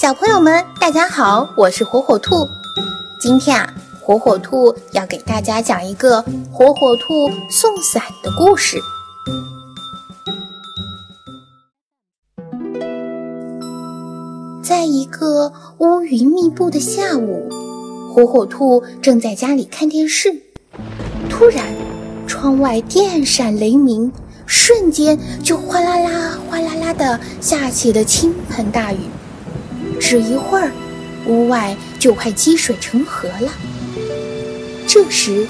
小朋友们，大家好，我是火火兔。今天啊，火火兔要给大家讲一个火火兔送伞的故事。在一个乌云密布的下午，火火兔正在家里看电视，突然，窗外电闪雷鸣，瞬间就哗啦啦、哗啦啦的下起了倾盆大雨。只一会儿，屋外就快积水成河了。这时，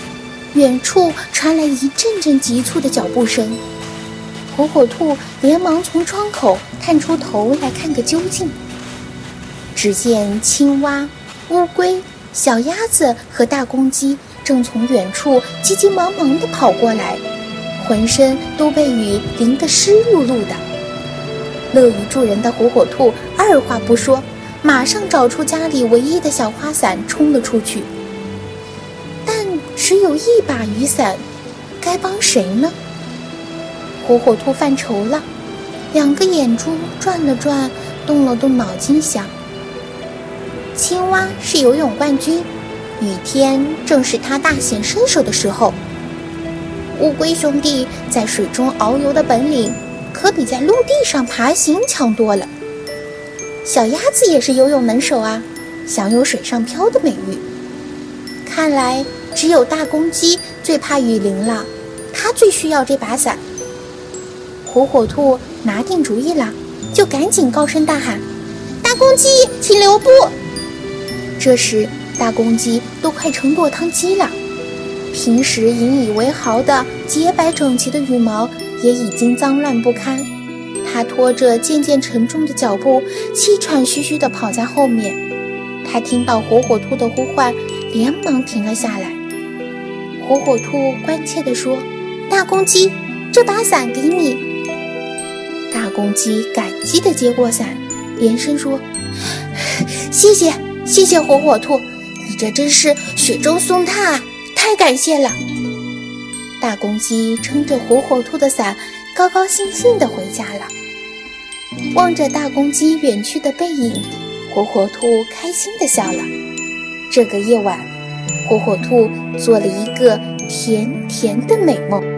远处传来一阵阵急促的脚步声。火火兔连忙从窗口探出头来看个究竟。只见青蛙、乌龟、小鸭子和大公鸡正从远处急急忙忙地跑过来，浑身都被雨淋得湿漉漉的。乐于助人的火火兔二话不说。马上找出家里唯一的小花伞，冲了出去。但只有一把雨伞，该帮谁呢？火火兔犯愁了，两个眼珠转了转，动了动脑筋，想：青蛙是游泳冠军，雨天正是它大显身手的时候。乌龟兄弟在水中遨游的本领，可比在陆地上爬行强多了。小鸭子也是游泳能手啊，享有水上漂的美誉。看来只有大公鸡最怕雨淋了，它最需要这把伞。火火兔拿定主意了，就赶紧高声大喊：“大公鸡，请留步！”这时，大公鸡都快成落汤鸡了，平时引以为豪的洁白整齐的羽毛也已经脏乱不堪。他拖着渐渐沉重的脚步，气喘吁吁地跑在后面。他听到火火兔的呼唤，连忙停了下来。火火兔关切地说：“大公鸡，这把伞给你。”大公鸡感激地接过伞，连声说：“ 谢谢，谢谢火火兔，你这真是雪中送炭啊！太感谢了。”大公鸡撑着火火兔的伞，高高兴兴地回家了。望着大公鸡远去的背影，火火兔开心地笑了。这个夜晚，火火兔做了一个甜甜的美梦。